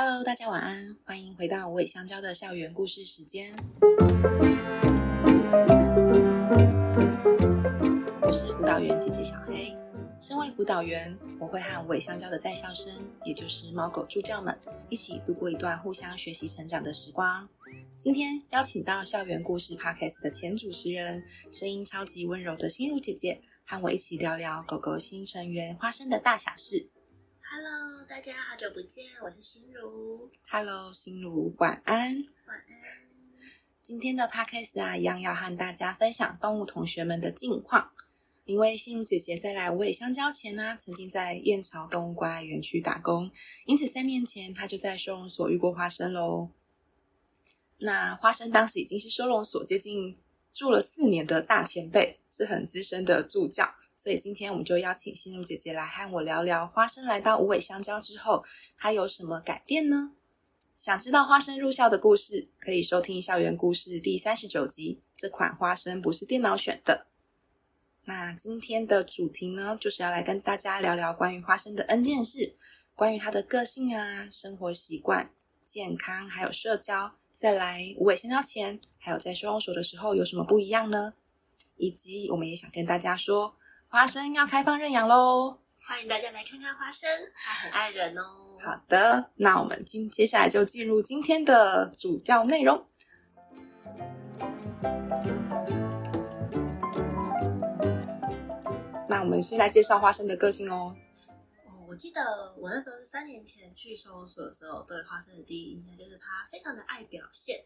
Hello，大家晚安，欢迎回到无尾香蕉的校园故事时间。我是辅导员姐姐小黑。身为辅导员，我会和无尾香蕉的在校生，也就是猫狗助教们，一起度过一段互相学习成长的时光。今天邀请到校园故事 Podcast 的前主持人，声音超级温柔的心如姐姐，和我一起聊聊狗狗新成员花生的大小事。大家好久不见，我是心如。Hello，心如，晚安。晚安。今天的 Podcast 啊，一样要和大家分享动物同学们的近况。因为心如姐姐在来无尾香蕉前呢、啊，曾经在燕巢动物关爱园区打工，因此三年前她就在收容所遇过花生喽。那花生当时已经是收容所接近住了四年的大前辈，是很资深的助教。所以今天我们就邀请心如姐姐来和我聊聊花生来到无尾香蕉之后，它有什么改变呢？想知道花生入校的故事，可以收听《校园故事》第三十九集。这款花生不是电脑选的。那今天的主题呢，就是要来跟大家聊聊关于花生的 N 件事，关于它的个性啊、生活习惯、健康还有社交，在来无尾香蕉前，还有在收容所的时候有什么不一样呢？以及我们也想跟大家说。花生要开放认养喽！欢迎大家来看看花生，它很爱人哦。好的，那我们今接下来就进入今天的主要内容。那我们先来介绍花生的个性哦。哦，我记得我那时候是三年前去收容所的时候，对花生的第一印象就是它非常的爱表现。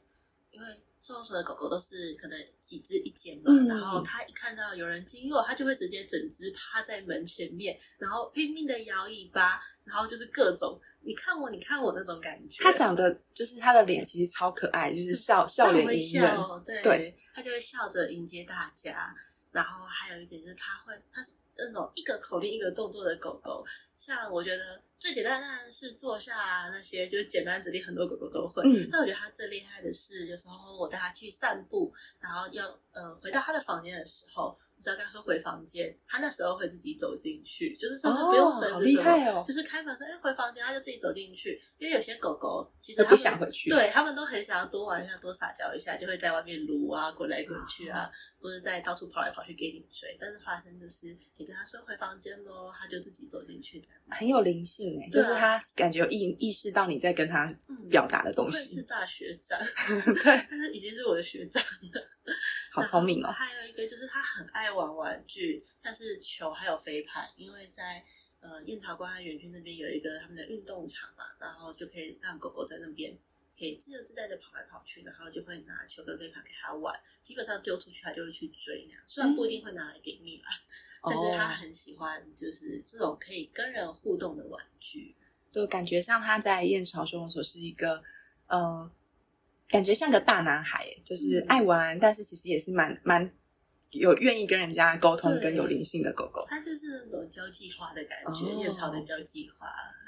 因为收容所的狗狗都是可能几只一间嘛，嗯、然后它一看到有人经过，它就会直接整只趴在门前面，然后拼命的摇尾巴，然后就是各种你看我，你看我那种感觉。它长得就是它的脸其实超可爱，就是笑笑脸迎人，对，它就会笑着迎接大家。然后还有一点就是它会，它是那种一个口令一个动作的狗狗，像我觉得。最简单当然是坐下啊那些，就是简单指令，很多狗狗都会。嗯，但我觉得它最厉害的是，有时候我带它去散步，然后要呃回到它的房间的时候。只要跟他说回房间，他那时候会自己走进去，就是甚至不用绳子什么，哦，好厉害哦，就是开门说哎回房间，他就自己走进去。因为有些狗狗其实他不想回去，对他们都很想要多玩一下，多撒娇一下，就会在外面撸啊，滚来滚去啊，哦，或者在到处跑来跑去给你追。但是花生就是你跟他说回房间喽，他就自己走进去的，很有灵性哎，就是他感觉有意意识到你在跟他表达的东西。嗯，是大学长，对，但是已经是我的学长了。好聪明哦！还有一个就是他很爱玩玩具，像是球还有飞盘，因为在呃燕巢关爱园区那边有一个他们的运动场嘛，然后就可以让狗狗在那边可以自由自在的跑来跑去，然后就会拿球跟飞盘给他玩，基本上丢出去他就会去追那样，虽然不一定会拿来给你啦，嗯、但是他很喜欢就是这种可以跟人互动的玩具，就感觉像他在燕巢收容所是一个呃。感觉像个大男孩，就是爱玩，嗯、但是其实也是蛮蛮有愿意跟人家沟通、跟有灵性的狗狗。它就是那种交际花的感觉，燕巢、哦、的交际花。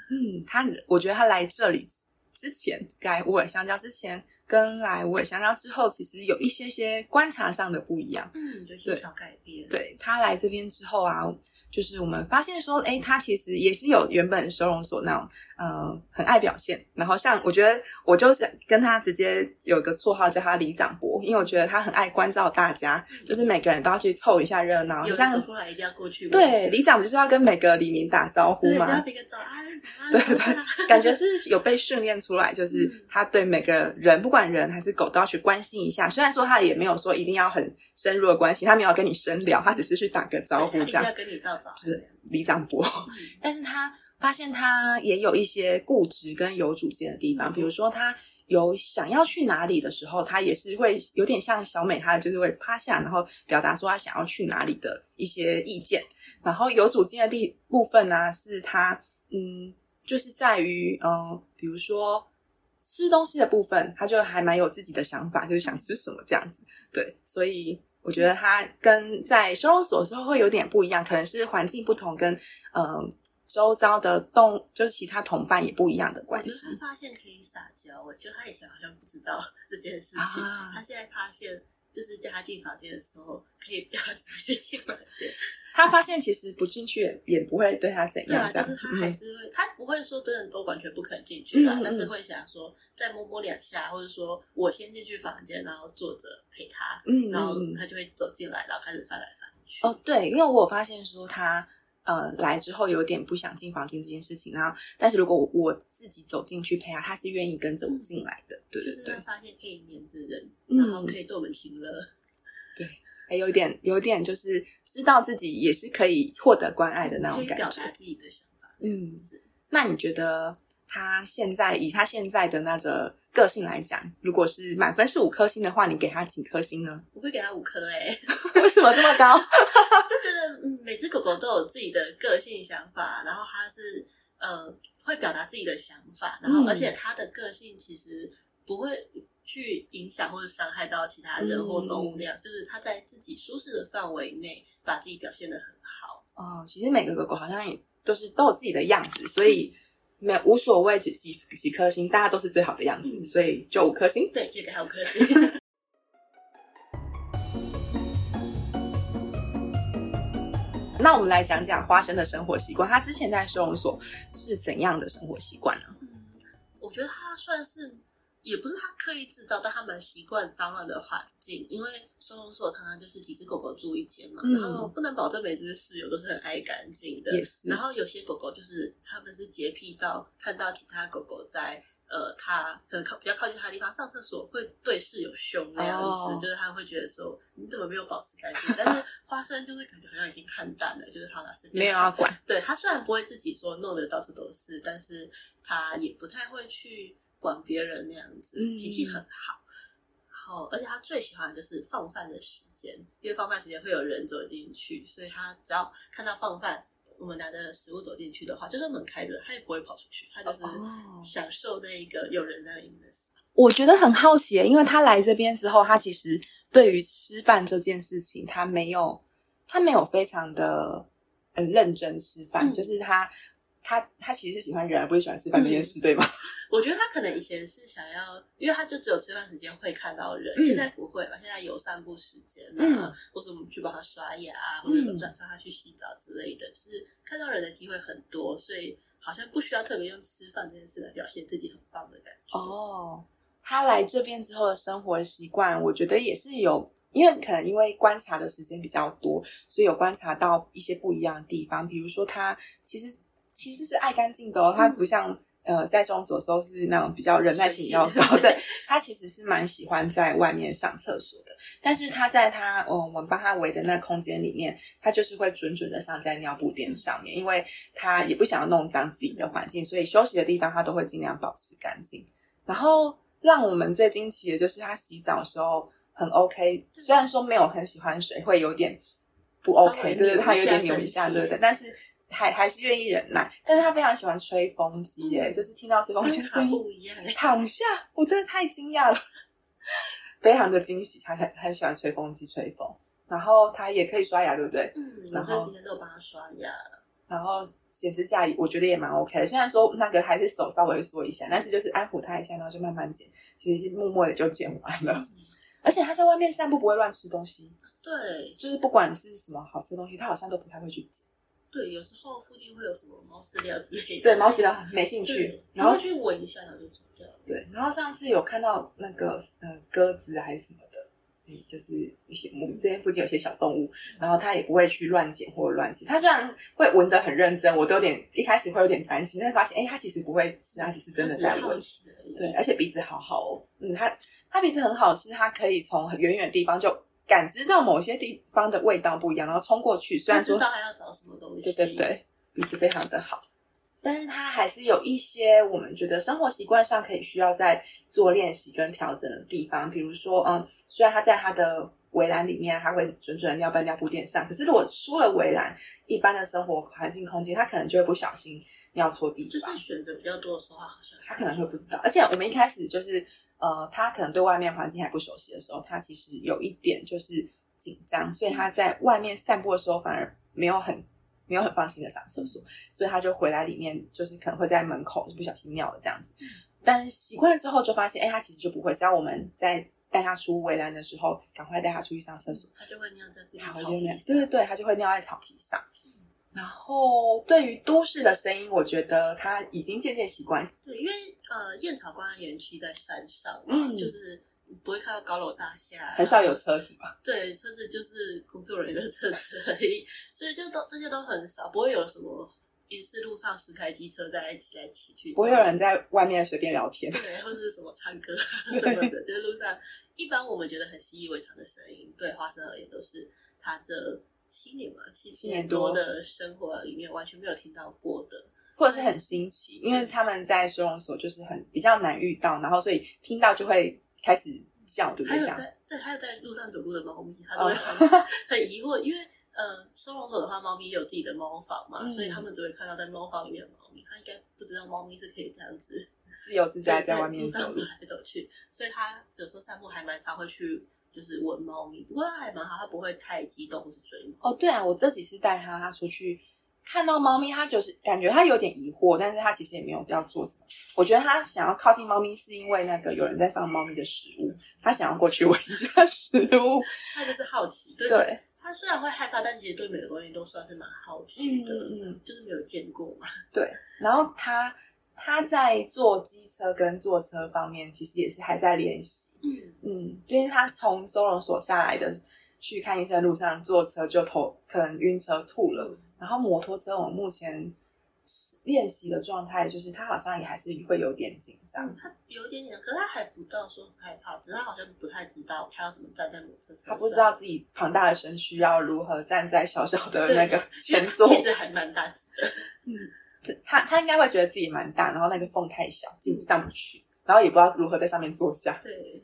嗯，它我觉得它来这里之前，该乌尔香蕉之前。跟来无尾香蕉之后，其实有一些些观察上的不一样。嗯，就小改变。对，他来这边之后啊，就是我们发现说，哎，他其实也是有原本收容所那种，嗯、呃，很爱表现。然后像我觉得，我就是跟他直接有个绰号叫他李长博，因为我觉得他很爱关照大家，嗯、就是每个人都要去凑一下热闹。有像出来一定要过去。对，里长就是要跟每个李明打招呼嘛。对，要个早安，早安。对对，感觉是有被训练出来，就是他对每个人不。不管人还是狗都要去关心一下，虽然说他也没有说一定要很深入的关系，他没有跟你深聊，他只是去打个招呼这样。要跟你道早，就是李长伯。嗯、但是他发现他也有一些固执跟有主见的地方，嗯、比如说他有想要去哪里的时候，他也是会有点像小美，他就是会趴下，然后表达说他想要去哪里的一些意见。然后有主见的地部分呢、啊，是他嗯，就是在于嗯，比如说。吃东西的部分，他就还蛮有自己的想法，就是想吃什么这样子。对，所以我觉得他跟在收容所的时候会有点不一样，可能是环境不同跟，跟呃周遭的动，就是其他同伴也不一样的关系。他发现可以撒娇，我觉得他以前好像不知道 这件事情，啊、他现在发现就是叫他进房间的时候，可以不要直接进房间。他发现其实不进去也不会对他怎样，对啊，就是他还是会，嗯、他不会说真的都完全不肯进去啦，嗯嗯，但是会想说再摸摸两下，或者说我先进去房间，然后坐着陪他，嗯，嗯，然后他就会走进来，然后开始翻来翻去。哦，对，因为我有发现说他。呃，来之后有点不想进房间这件事情，然后，但是如果我，自己走进去陪他，他是愿意跟着我进来的，对对对。发现可以黏着人，然后可以对我们亲热，嗯，对，还有点有点就是知道自己也是可以获得关爱的那种感觉，表达自己的想法。嗯，是。那你觉得他现在以他现在的那个个性来讲，如果是满分是五颗星的话，你给他几颗星呢？我会给他五颗诶，为什么这么高？每只狗狗都有自己的个性想法，然后它是呃会表达自己的想法，然后而且它的个性其实不会去影响或者伤害到其他人或动物那样，嗯、就是它在自己舒适的范围内把自己表现的很好。哦，其实每个狗狗好像也都是都有自己的样子，所以没有无所谓几几几颗星，大家都是最好的样子，嗯、所以就五颗星。对，这个还五颗星。那我们来讲讲花生的生活习惯。他之前在收容所是怎样的生活习惯呢？嗯，我觉得他算是，也不是他刻意制造，但他蛮习惯脏乱的环境。因为收容所常常就是几只狗狗住一间嘛，嗯、然后不能保证每只室友都是很爱干净的。也是。然后有些狗狗就是他们是洁癖到看到其他狗狗在。呃，他可能靠比较靠近他的地方上厕所，会对室友凶那样子，oh. 就是他会觉得说你怎么没有保持干净？但是花生就是感觉好像已经看淡了，就是他老是没有要管。对，他虽然不会自己说弄得到处都是，但是他也不太会去管别人那样子，脾气很好。然后，而且他最喜欢的就是放饭的时间，因为放饭时间会有人走进去，所以他只要看到放饭。我们拿的食物走进去的话，就算门开着，他也不会跑出去，他就是享受那一个有人在里面的时候。我觉得很好奇，因为他来这边之后，他其实对于吃饭这件事情，他没有，他没有非常的很认真吃饭，嗯、就是他。他他其实是喜欢人，而不是喜欢吃饭这件事，嗯、对吗？我觉得他可能以前是想要，因为他就只有吃饭时间会看到人，嗯、现在不会吧？现在有散步时间啊，嗯、或者我们去帮他刷牙啊，或者转刷他去洗澡之类的，就是看到人的机会很多，所以好像不需要特别用吃饭这件事来表现自己很棒的感觉。哦，他来这边之后的生活习惯，我觉得也是有，因为可能因为观察的时间比较多，所以有观察到一些不一样的地方，比如说他其实。其实是爱干净的哦，他不像、嗯、呃在收容所收是那种比较忍耐性比较高，对，他其实是蛮喜欢在外面上厕所的。但是他在他呃我们帮他围的那空间里面，他就是会准准的上在尿布垫上面，因为他也不想要弄脏自己的环境，所以休息的地方他都会尽量保持干净。然后让我们最惊奇的就是他洗澡的时候很 OK，虽然说没有很喜欢水，会有点不 OK，对对，他有点扭一下，对的，但是。还还是愿意忍耐，但是他非常喜欢吹风机耶，就是听到吹风机声音不一样，躺下，我真的太惊讶了，非常的惊喜，他很很喜欢吹风机吹风，然后他也可以刷牙，对不对？嗯，然后今天都帮他刷牙，然后剪指甲，我觉得也蛮 OK 的，虽然说那个还是手稍微缩一下，但是就是安抚他一下，然后就慢慢剪，其实是默默的就剪完了，嗯、而且他在外面散步不会乱吃东西，对，就是不管是什么好吃的东西，他好像都不太会去捡。对，有时候附近会有什么猫饲料之类的。对，猫饲料没兴趣，然后去闻一下，然后就走掉了。对，然后上次有看到那个呃鸽子还是什么的，嗯，就是一些我们这边附近有些小动物，然后它也不会去乱捡或者乱吃。它虽然会闻得很认真，我都有点一开始会有点担心，但是发现哎，它其实不会吃，它只是真的在闻。对，而且鼻子好好哦，嗯，它它鼻子很好，是它可以从很远远的地方就。感知到某些地方的味道不一样，然后冲过去。虽然说知道还要找什么东西，对对对，鼻子非常的好，但是他还是有一些我们觉得生活习惯上可以需要在做练习跟调整的地方。比如说，嗯，虽然他在他的围栏里面，他会准准尿在尿布垫上，可是如果出了围栏，一般的生活环境空间，他可能就会不小心尿错地方。就是选择比较多的时候，好像它可能会不知道。而且我们一开始就是。呃，他可能对外面环境还不熟悉的时候，他其实有一点就是紧张，所以他在外面散步的时候反而没有很没有很放心的上厕所，所以他就回来里面就是可能会在门口就不小心尿了这样子。但习惯之后就发现，哎，他其实就不会，只要我们在带他出围栏的时候，赶快带他出去上厕所，他就会尿在它草皮上。对对对，他就会尿在草皮上。然后对于都市的声音，我觉得他已经渐渐习惯。对，因为呃，燕巢观光园区在山上嘛，嗯，就是不会看到高楼大厦，很少有车子嘛。对，车子就是工作人员的车子而已，所以就都这些都很少，不会有什么也是路上十台机车在骑来骑去，不会有人在外面随便聊天，对，或者是什么唱歌 什么的，就是路上一般我们觉得很习以为常的声音，对花生而言都是他这。七年嘛，七七年多的生活里面完全没有听到过的，或者是很新奇，因为他们在收容所就是很比较难遇到，然后所以听到就会开始叫，对不对？还有在对，还有在路上走路的猫咪，它都会 很、oh. 很疑惑，因为呃，收容所的话，猫咪有自己的猫房嘛，嗯、所以他们只会看到在猫房里面的猫咪，他应该不知道猫咪是可以这样子自由自在在外面走，走来走去，所以他有时候散步还蛮常会去。就是闻猫咪，不过它还蛮好，它不会太激动或是追猫。哦，对啊，我这几次带它，它出去看到猫咪，它就是感觉它有点疑惑，但是它其实也没有要做什么。我觉得它想要靠近猫咪，是因为那个有人在放猫咪的食物，它想要过去闻一下食物，它就是好奇。对，它虽然会害怕，但其实对每个东西都算是蛮好奇的，嗯，嗯，就是没有见过嘛。对，然后它。他在坐机车跟坐车方面，其实也是还在练习。嗯嗯，因为他从收容所下来的，去看医生路上坐车就头可能晕车吐了。嗯、然后摩托车，我目前练习的状态就是他好像也还是会有点紧张。嗯、他有点紧张，可是他还不到说很害怕，只是他好像不太知道他要怎么站在摩托车上。他不知道自己庞大的身躯要如何站在小小的那个前座，其实还蛮大只的。嗯。他他应该会觉得自己蛮大，然后那个缝太小，进上不去，然后也不知道如何在上面坐下。对，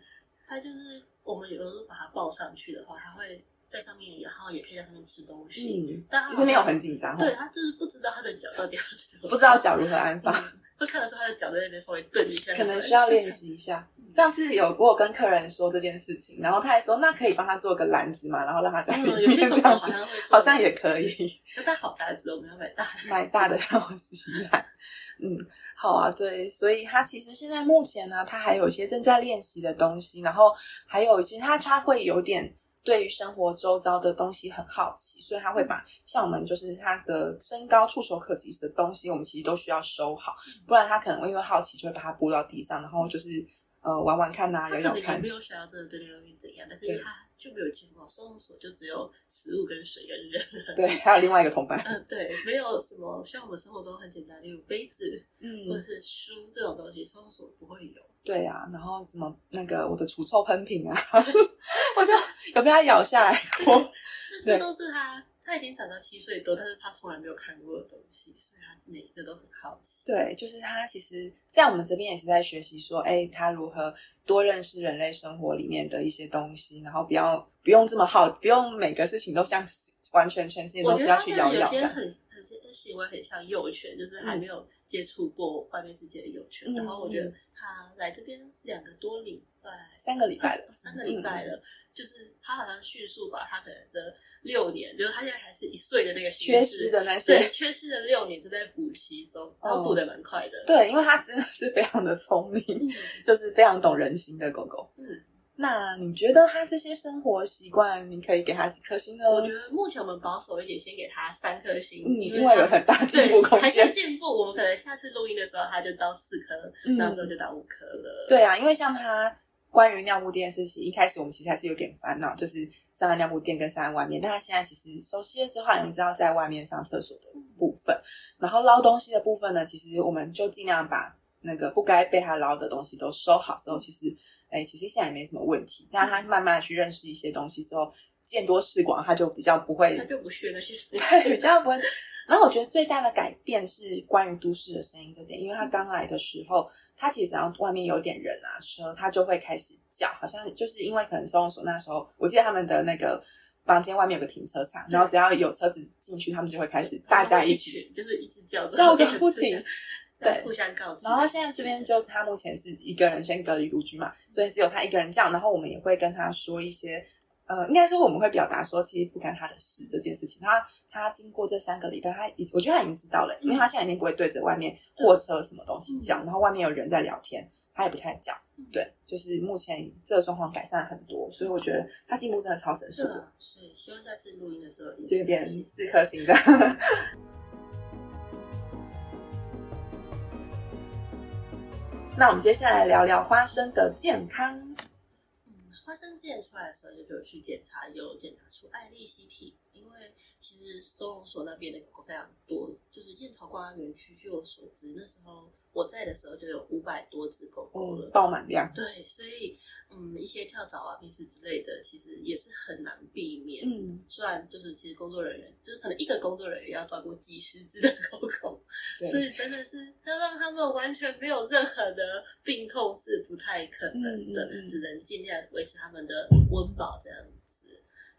他就是我们有的时候把他抱上去的话，他会在上面，然后也可以在上面吃东西。嗯，但他其实没有很紧张。对，他就是不知道他的脚到底要怎么，不知道脚如何安放。嗯会看得出他的脚在那边稍微顿一下，可能需要练习一下。上次有过跟客人说这件事情，然后他还说，那可以帮他做个篮子嘛，然后让他在里面、嗯、有些这样子，好像也可以。那他好大只，我们要买大的，买大的东西来。嗯，好啊，对，所以他其实现在目前呢，他还有一些正在练习的东西，然后还有其实他他会有点。对于生活周遭的东西很好奇，所以他会把像我们就是他的身高触手可及的东西，我们其实都需要收好，不然他可能会因为好奇就会把它拨到地上，然后就是呃玩玩看呐，摇摇看。也没有想要真的对那个东西怎样，但是他就没有见过收容所就只有食物跟水跟人。对，还有另外一个同伴。嗯，对，没有什么像我们生活中很简单，例如杯子，嗯，或者是书这种东西，收容所不会有。对啊，然后什么那个我的除臭喷瓶啊，我就有被它咬下来过。这都是他，他已经长到七岁多，但是他从来没有看过的东西，所以他每一个都很好奇。对，就是他其实，在我们这边也是在学习说，哎，他如何多认识人类生活里面的一些东西，然后不要不用这么好，不用每个事情都像完全全世界都是要去咬咬的。行为很像幼犬，就是还没有接触过外面世界的幼犬。嗯、然后我觉得他来这边两个多礼拜，三个礼拜了，三个礼拜了。嗯、就是他好像迅速把他可能这六年，就是他现在还是一岁的那个缺失的那些，对，缺失的六年正在补习中，他补的蛮快的、哦。对，因为他真的是非常的聪明，嗯、就是非常懂人心的狗狗。嗯。那你觉得他这些生活习惯，你可以给他几颗星呢？我觉得目前我们保守一点，先给他三颗星，嗯、因为有很大进步空间。进步，我们可能下次录音的时候他就到四颗，那、嗯、时候就到五颗了。对啊，因为像他关于尿布垫的事情，一开始我们其实还是有点烦恼，就是上完尿布垫跟上在外面。但他现在其实熟悉了之后，你知道在外面上厕所的部分，嗯、然后捞东西的部分呢，其实我们就尽量把那个不该被他捞的东西都收好之后，其实。哎，其实现在也没什么问题。但他慢慢去认识一些东西之后，见多识广，他就比较不会，他就不学那些，对，比较不会。然后我觉得最大的改变是关于都市的声音这点，因为他刚来的时候，他其实只要外面有点人啊车，他就会开始叫，好像就是因为可能收容所那时候，我记得他们的那个房间外面有个停车场，然后只要有车子进去，他们就会开始大家一起，就是一直叫，叫个不停。对，互相告知。然后现在这边就是他目前是一个人先隔离独居嘛，所以只有他一个人这样。然后我们也会跟他说一些，呃，应该说我们会表达说，其实不干他的事这件事情。他他经过这三个礼拜，他已我觉得他已经知道了，因为他现在已经不会对着外面货车什么东西叫，然后外面有人在聊天，他也不太叫。对，就是目前这个状况改善很多，所以我觉得他进步真的超神速是。希望下次录音的时候，这边四颗星的。那我们接下来聊聊花生的健康。嗯，花生之前出来的时候就就去检查，有检查出爱利希体。因为其实收容所那边的狗狗非常多，就是燕巢关园区，据我所知，那时候我在的时候就有五百多只狗狗了，爆满量。对，所以嗯，一些跳蚤啊、病虱之类的，其实也是很难避免。嗯，虽然就是其实工作人员就是可能一个工作人员要照顾几十只的狗狗，所以真的是要让他们完全没有任何的病痛是不太可能的，嗯嗯嗯，只能尽量维持他们的温饱这样子。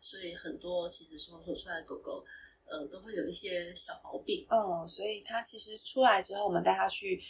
所以很多其实收容出来的狗狗，呃，都会有一些小毛病。嗯，所以它其实出来之后，我们带它去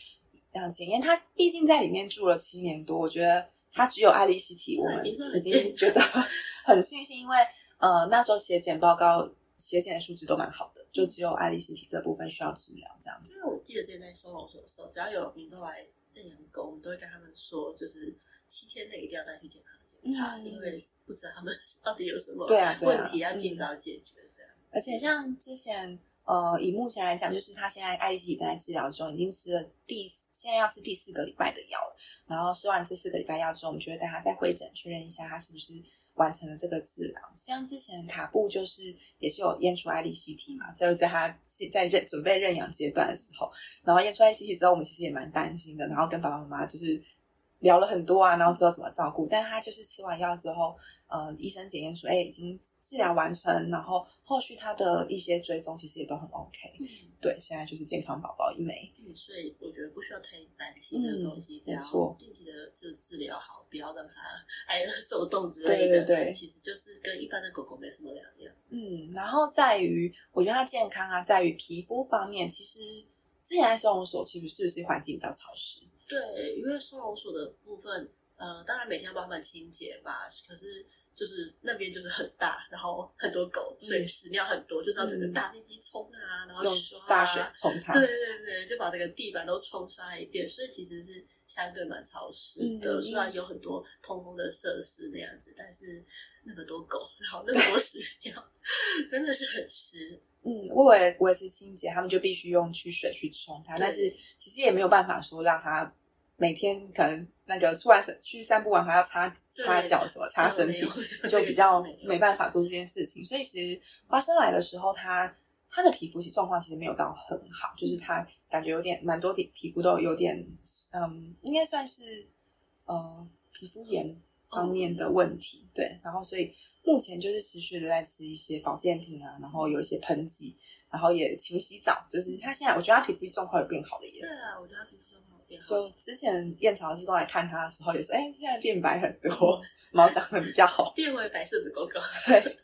嗯检验。他毕竟在里面住了七年多，我觉得他只有爱丽西体，我们已经觉得 很庆幸，因为呃那时候血检报告血检的数值都蛮好的，就只有爱丽西体这部分需要治疗这样子。因为我记得之前在收容所的时候，只要有民众来认养狗，我们都会跟他们说，就是七天内一定要带去检查。查，因为不知道他们 到底有什么问题，要尽早解决这样。而且像之前，呃，以目前来讲，就是他现在艾利西体在治疗中，已经吃了第现在要吃第四个礼拜的药了。然后吃完这四个礼拜药之后，我们就会带他再会诊确认一下，他是不是完成了这个治疗。像之前卡布就是也是有验出艾利西体嘛，就是在他在认准备认养阶段的时候，然后验出艾利希体之后，我们其实也蛮担心的，然后跟爸爸妈妈就是。聊了很多啊，然后知道怎么照顾，但他就是吃完药之后，呃，医生检验说，哎，已经治疗完成，然后后续他的一些追踪其实也都很 OK，嗯，对，现在就是健康宝宝一枚，嗯，所以我觉得不需要太担心这个东西，嗯，没错，定期的就治疗好，不要让它 挨饿受冻之类的，对对对，其实就是跟一般的狗狗没什么两样。嗯，然后在于我觉得它健康啊，在于皮肤方面，其实之前在收容所其实是不是环境比较潮湿？对，因为收容所的部分，呃，当然每天要帮他们清洁吧。可是就是那边就是很大，然后很多狗，所以屎尿很多，嗯、就是要整个大面积冲啊，然后刷、啊、大水冲它。对对对，就把整个地板都冲刷一遍，所以其实是相对蛮潮湿的。嗯、虽然有很多通风的设施那样子，但是那么多狗，然后那么多屎尿，真的是很湿。嗯，为了维持清洁，他们就必须用去水去冲它，但是其实也没有办法说让它。每天可能那个出完去散步完还要擦擦脚什么擦身体，就比较没办法做这件事情。所以其实花生来的时候，他他的皮肤其实状况其实没有到很好，就是他感觉有点蛮多点皮肤都有点嗯，应该算是呃皮肤炎方面的问题。对，然后所以目前就是持续的在吃一些保健品啊，然后有一些喷剂，然后也勤洗澡。就是他现在我觉得他皮肤状况有变好了耶。对啊，我觉得他皮肤。就之前燕巢志工来看他的时候，也说：“哎、欸，现在变白很多，毛长得比较好，变为白色的狗狗。对”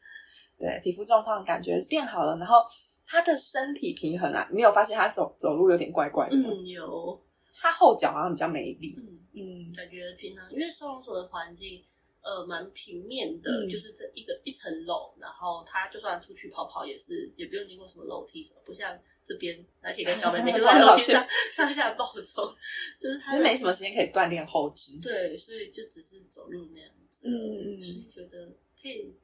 对皮肤状况感觉变好了。然后他的身体平衡啊，你有发现他走走路有点怪怪的？嗯，有。他后脚好像比较没力。嗯嗯，感觉平常因为收容所的环境。呃，蛮平面的，嗯、就是这一个一层楼，然后他就算出去跑跑也是，也不用经过什么楼梯什么，不像这边来可以跟小妹妹 都在楼梯上上下暴走，就是他没什么时间可以锻炼后肢。对，所以就只是走路那样子。嗯嗯嗯，所以觉得可以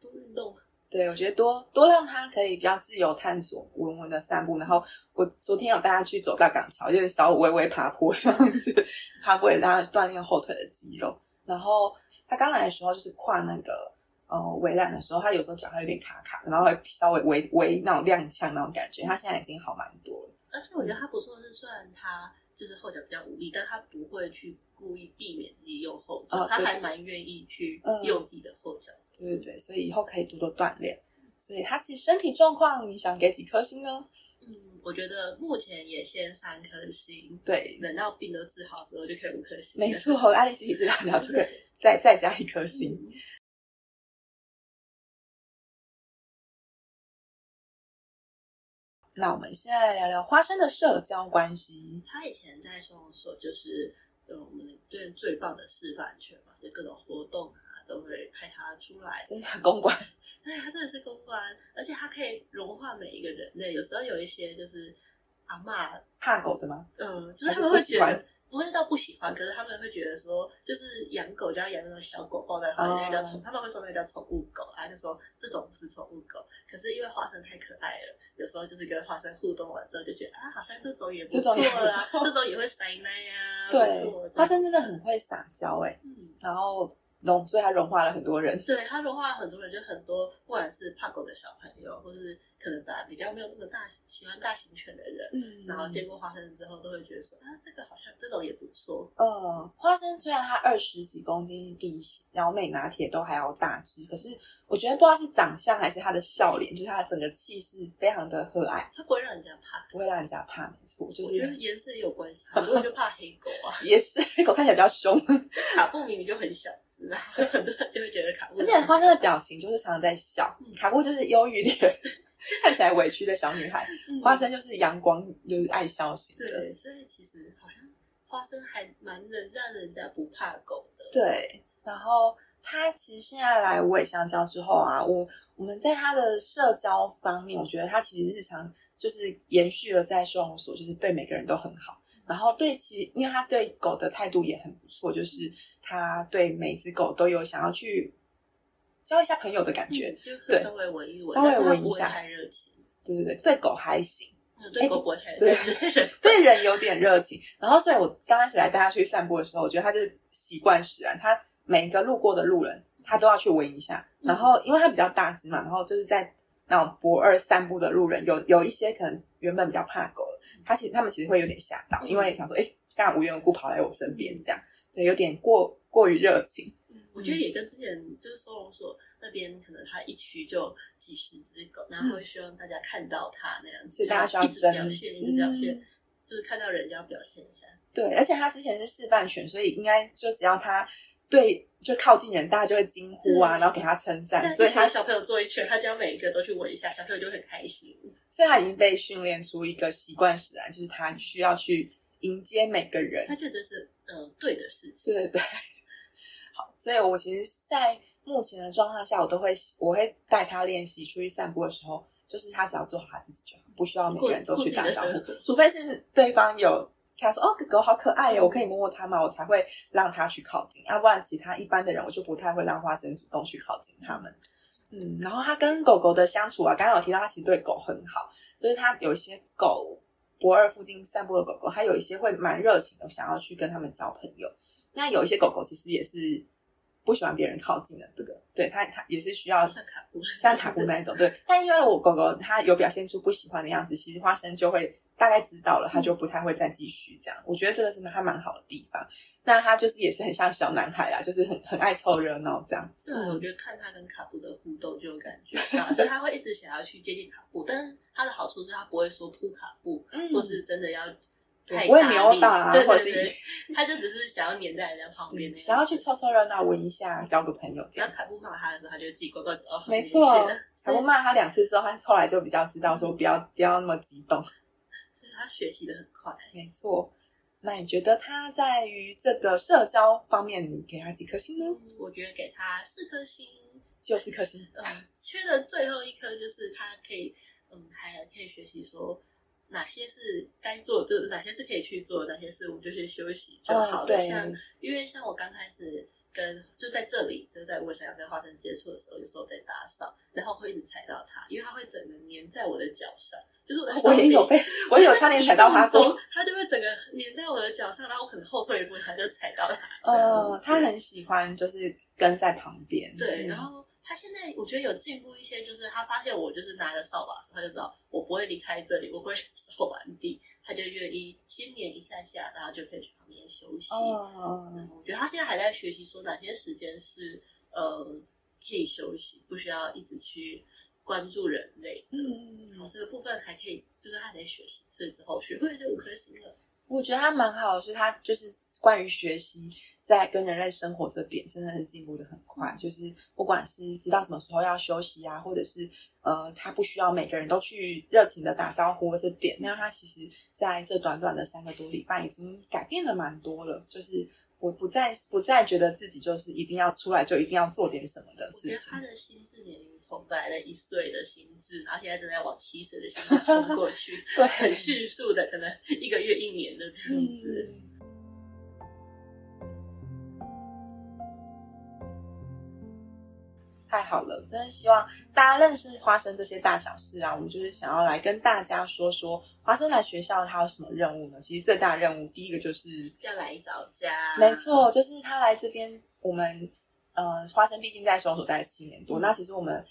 多运动。对，我觉得多多让他可以比较自由探索，稳稳的散步。然后我昨天有带他去走大港桥，就是稍微微爬坡这样子，爬坡也让他锻炼后腿的肌肉，然后。他刚来的时候就是跨那个呃围栏的时候，他有时候脚还有点卡卡，然后会稍微微微那种踉跄那种感觉。他现在已经好蛮多了。而且我觉得他不错的是，虽然他就是后脚比较无力，但他不会去故意避免自己用后脚，哦、他还蛮愿意去用自己的后脚。对对对，所以以后可以多多锻炼。所以他其实身体状况，你想给几颗星呢？嗯，我觉得目前也先三颗星。对，等到病都治好之后就可以五颗星。没错，艾利希体治疗这个。再再加一颗星。嗯、那我们现在聊聊花生的社交关系。他以前在收容所就是呃我们队最棒的示范犬嘛，就各种活动啊都会派他出来，真的公关。对，他真的是公关，而且他可以融化每一个人类。有时候有一些就是阿妈怕狗的吗？嗯，就是他们会觉得。不会到不喜欢，可是他们会觉得说，就是养狗就要养那种小狗抱在怀里，那叫宠，oh. 他们会说那个叫宠物狗他，就说这种不是宠物狗。可是因为花生太可爱了，有时候就是跟花生互动完之后，就觉得啊，好像这种也不错啦，这种，也会塞奶呀，对，花生真的很会撒娇哎，嗯，然后。融，所以它融化了很多人。对，它融化了很多人，就很多，不管是怕狗的小朋友，或是可能大比较没有那么大喜欢大型犬的人，嗯，然后见过花生之后，都会觉得说啊，这个好像这种也不错。嗯，花生虽然它二十几公斤，比小美拿铁都还要大只，可是。我觉得不知道是长相还是他的笑脸，就是他整个气势非常的和蔼，他不会让人家怕，不会让人家怕，没错。就是、我觉得颜色也有关系，很多人就怕黑狗啊，也是黑狗看起来比较凶。卡布明明就很小只啊，很多人就会觉得卡布。而且花生的表情就是常常在笑，嗯、卡布就是忧郁脸，看起来委屈的小女孩，嗯、花生就是阳光，就是爱笑型。对，所以其实好像花生还蛮能让人家不怕狗的。对，然后。他其实现在来无尾香蕉之后啊，我我们在他的社交方面，我觉得他其实日常就是延续了在收容所，就是对每个人都很好。然后对其，因为他对狗的态度也很不错，就是他对每只狗都有想要去交一下朋友的感觉，嗯、就稍微闻一闻，稍微闻一下。对对对，对狗还行，对狗不会太热情，对，对人有点热情。然后所以我刚开始来带它去散步的时候，我觉得它就是习惯使然，它。每一个路过的路人，它都要去闻一下。然后，因为它比较大只嘛，然后就是在那种不二散步的路人，有有一些可能原本比较怕狗，它其实他们其实会有点吓到，因为想说，哎，刚刚无缘无故跑来我身边这样，对，有点过过于热情。嗯，我觉得也跟之前就是收容所那边，可能他一区就几十只狗，然后会希望大家看到他那样子，所以大家需要一直表现，一直表现，就是看到人就要表现一下。对，而且他之前是示范犬，所以应该就只要他。对，就靠近人，大家就会惊呼啊，然后给他称赞。所以他小朋友做一圈，他就要每一个都去闻一下，小朋友就很开心。所以他已经被训练出一个习惯使然，就是他需要去迎接每个人。他觉得这是嗯、呃、对的事情。对对对。好，所以我其实，在目前的状况下，我都会我会带他练习出去散步的时候，就是他只要做好他自己就好，不需要每个人都去打招呼，除非是对方有。他说：“哦，狗狗好可爱哟，我可以摸摸它吗？我才会让它去靠近。要不然，其他一般的人，我就不太会让花生主动去靠近他们。嗯，然后他跟狗狗的相处啊，刚刚有提到，他其实对狗很好。就是他有一些狗，博二附近散步的狗狗，他有一些会蛮热情的，想要去跟他们交朋友。那有一些狗狗其实也是不喜欢别人靠近的。这个，对他，他也是需要像卡布，像卡布那一种。对，但因为我狗狗它有表现出不喜欢的样子，其实花生就会。”大概知道了，他就不太会再继续这样。我觉得这个是还蛮好的地方。那他就是也是很像小男孩啦，就是很很爱凑热闹这样。对，我觉得看他跟卡布的互动就有感觉，所以他会一直想要去接近卡布。但是他的好处是他不会说扑卡布，嗯、或是真的要太大力，扭打啊，对对对，或是 他就只是想要黏在人家旁边，想要去凑凑热闹，闻一下，交个朋友。只要卡布骂他的时候，他就自己乖乖走。没错，卡布骂他两次之后，他后来就比较知道说不要不要那么激动。他学习的很快，没错。那你觉得他在于这个社交方面，你给他几颗星呢？我觉得给他四颗星，就四颗星。嗯，缺的最后一颗就是他可以，嗯，还可以学习说哪些是该做就，哪些是可以去做，哪些是我们就去休息就好了。像因为像我刚开始。跟就在这里，就在我想要跟花生接触的时候，有时候在打扫，然后会一直踩到它，因为它会整个粘在我的脚上，就是我，我也有被，我也有差点踩到花生，它就会整个粘在我的脚上，然后我可能后退一步，它就踩到它。呃，它很喜欢就是跟在旁边，对，然后。他现在我觉得有进步一些，就是他发现我就是拿着扫把的时候，他就知道我不会离开这里，我会 扫完地，他就愿意先黏一下下，然后就可以去旁边休息。哦、嗯，我觉得他现在还在学习，说哪些时间是呃可以休息，不需要一直去关注人类。嗯，然后这个部分还可以，就是他还在学习，所以之后学会就五颗星了。我觉得他蛮好的，是他就是关于学习。在跟人类生活这点，真的是进步的很快。就是不管是知道什么时候要休息啊，或者是呃，他不需要每个人都去热情的打招呼这点，那他其实在这短短的三个多礼拜，已经改变了蛮多了。就是我不再不再觉得自己就是一定要出来就一定要做点什么的事情。我觉得他的心智年龄从本来的一岁的心智，然后现在正在往七岁的心智冲过去，对，很迅速的，可能一个月一年的这样子。嗯太好了，真的希望大家认识花生这些大小事啊。我们就是想要来跟大家说说花生来学校他有什么任务呢？其实最大的任务，第一个就是要来找家。没错，就是他来这边，我们呃，花生毕竟在收容所待了七年多，嗯、那其实我们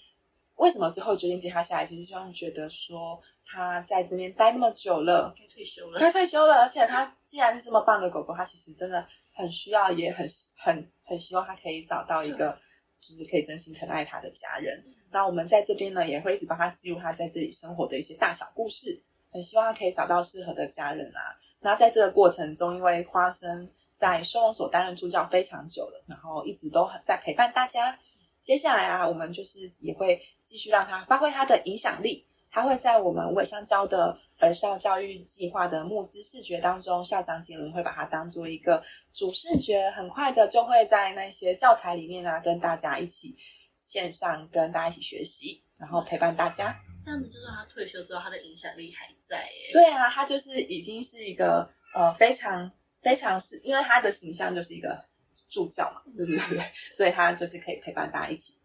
为什么最后决定接他下来？其实希望觉得说他在这边待那么久了，该退休了，该退休了。而且他既然是这么棒的狗狗，他其实真的很需要，也很很很希望他可以找到一个。嗯就是可以真心疼爱他的家人。那我们在这边呢，也会一直帮他记录他在这里生活的一些大小故事。很希望他可以找到适合的家人啊。那在这个过程中，因为花生在收容所担任助教非常久了，然后一直都很在陪伴大家。接下来啊，我们就是也会继续让他发挥他的影响力。他会在我们无尾香蕉的儿少教育计划的募资视觉当中，校长杰伦会把它当做一个主视觉，很快的就会在那些教材里面啊，跟大家一起线上跟大家一起学习，然后陪伴大家。这样子就是他退休之后，他的影响力还在耶。对啊，他就是已经是一个呃非常非常是，因为他的形象就是一个助教嘛，对不对？所以他就是可以陪伴大家一起。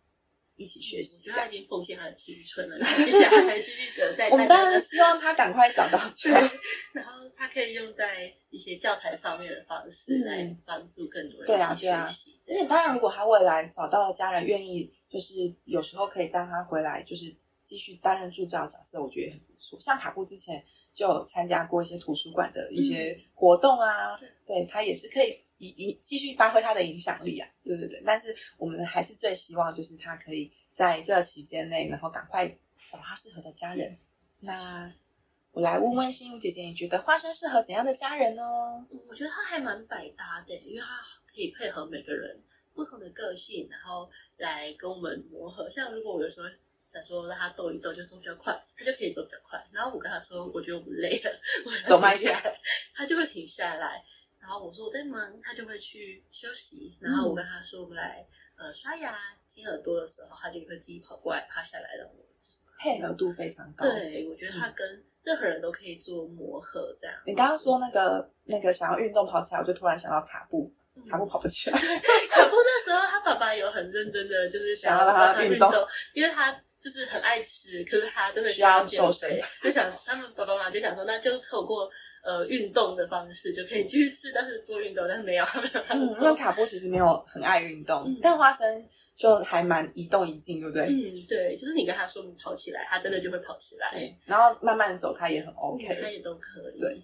一起学习，他已经奉献他的青春了，接下来还继续的在。我们当然希望他赶快找到家，然后他可以用在一些教材上面的方式来帮助更多人。对啊，对啊。而且当然，如果他未来找到了家人愿意，就是有时候可以带他回来，就是继续担任助教的角色，我觉得很不错。像卡布之前就有参加过一些图书馆的一些活动啊，嗯、对他也是可以。以以继续发挥他的影响力啊，对对对，但是我们还是最希望就是他可以在这期间内，然后赶快找他适合的家人。那我来问问心如姐姐，你觉得花生适合怎样的家人呢？嗯，我觉得他还蛮百搭的，因为他可以配合每个人不同的个性，然后来跟我们磨合。像如果我有时候想说让他动一动，就走比较快，他就可以走比较快。然后我跟他说，我觉得我们累了，我走慢下来，他就会停下来。我说我在忙，他就会去休息。然后我跟他说我们来呃刷牙、亲耳朵的时候，他就会自己跑过来趴下来让我配合度非常高。对，我觉得他跟任何人都可以做磨合这样。你刚刚说那个那个想要运动跑起来，我就突然想到卡布，卡布跑不起来。对，卡布那时候他爸爸有很认真的就是想要让他运动，因为他就是很爱吃，可是他真的需要瘦身，就想他们爸爸妈妈就想说，那就透过。呃，运动的方式就可以继续吃，但是多运动，但是没有。嗯，因为卡布其实没有很爱运动，嗯、但花生就还蛮一动一静，对不对？嗯，对，就是你跟他说你跑起来，他真的就会跑起来。对，然后慢慢走，他也很 OK，他也都可以。对，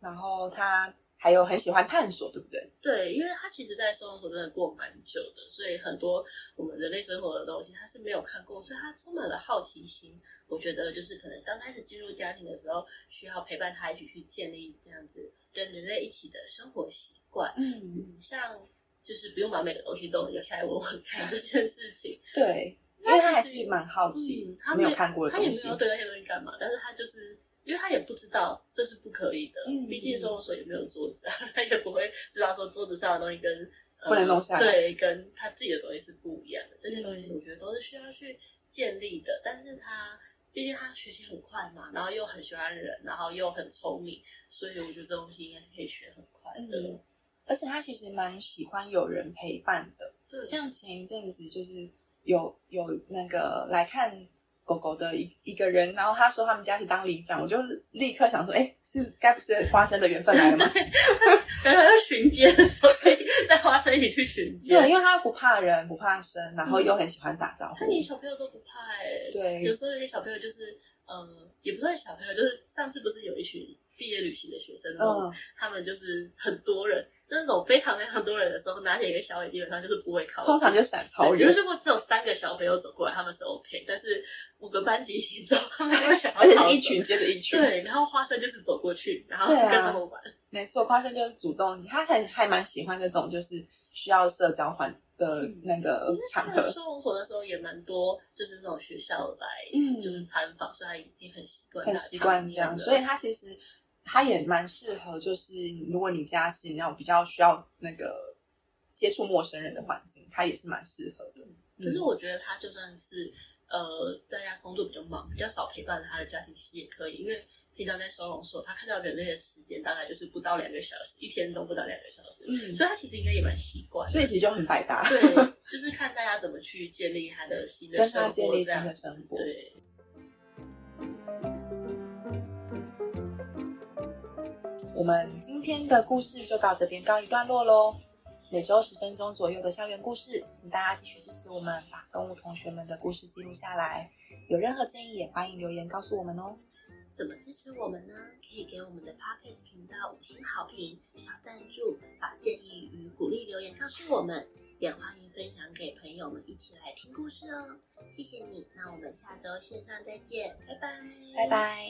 然后他。还有很喜欢探索，对不对？对，因为他其实，在收容所真的过蛮久的，所以很多我们人类生活的东西，他是没有看过，所以他充满了好奇心。我觉得，就是可能刚开始进入家庭的时候，需要陪伴他一起去建立这样子跟人类一起的生活习惯。嗯，像就是不用把每个东西都留下来闻闻看这件事情。对，因为他还是蛮好奇，嗯、他没有看过的东西，他也没有对那些东西干嘛，但是他就是。因为他也不知道这是不可以的，嗯、毕竟收容所也没有桌子，他也不会知道说桌子上的东西跟不能弄下来，对，跟他自己的东西是不一样的。这些东西我觉得都是需要去建立的。但是他毕竟他学习很快嘛，然后又很喜欢人，然后又很聪明，所以我觉得这东西应该是可以学很快的。嗯、而且他其实蛮喜欢有人陪伴的，对像前一阵子就是有有那个来看。狗狗的一一个人，然后他说他们家是当里长，我就立刻想说，哎，是该不是花生的缘分来了吗？然后要巡街的时候，可以带花生一起去巡街。对，因为他不怕人，不怕生，然后又很喜欢打招呼。他连小朋友都不怕哎。对，有时候有些小朋友就是，呃，也不算小朋友，就是上次不是有一群毕业旅行的学生，然后，他们就是很多人。那种非常非常多人的时候，拿起一个小尾，基本上就是不会靠。通常就闪超远。如果只有三个小朋友走过来，他们是 OK。但是五个班级一起走，他们就会想要。而且是一群接着一群。对，然后花生就是走过去，然后跟他们玩。啊、没错，花生就是主动，他很还蛮喜欢这种就是需要社交环的那个场合。收容所的时候也蛮多，就是那种学校来，嗯，就是参访，所以他已经很习惯，很习惯这样，所以他其实。他也蛮适合，就是如果你家是那种比较需要那个接触陌生人的环境，他也是蛮适合的。可是我觉得他就算是呃，大家工作比较忙，比较少陪伴他的家庭，其实也可以，因为平常在收容所，他看到人类的时间大概就是不到两个小时，一天都不到两个小时，嗯，所以他其实应该也蛮习惯，所以其实就很百搭，对，就是看大家怎么去建立他的新的生活，跟他建立新的生活，对。我们今天的故事就到这边告一段落喽。每周十分钟左右的校园故事，请大家继续支持我们，把动物同学们的故事记录下来。有任何建议也欢迎留言告诉我们哦。怎么支持我们呢？可以给我们的 Podcast 频道五星好评、小赞助，把建议与鼓励留言告诉我们，也欢迎分享给朋友们一起来听故事哦。谢谢你，那我们下周线上再见，拜拜，拜拜。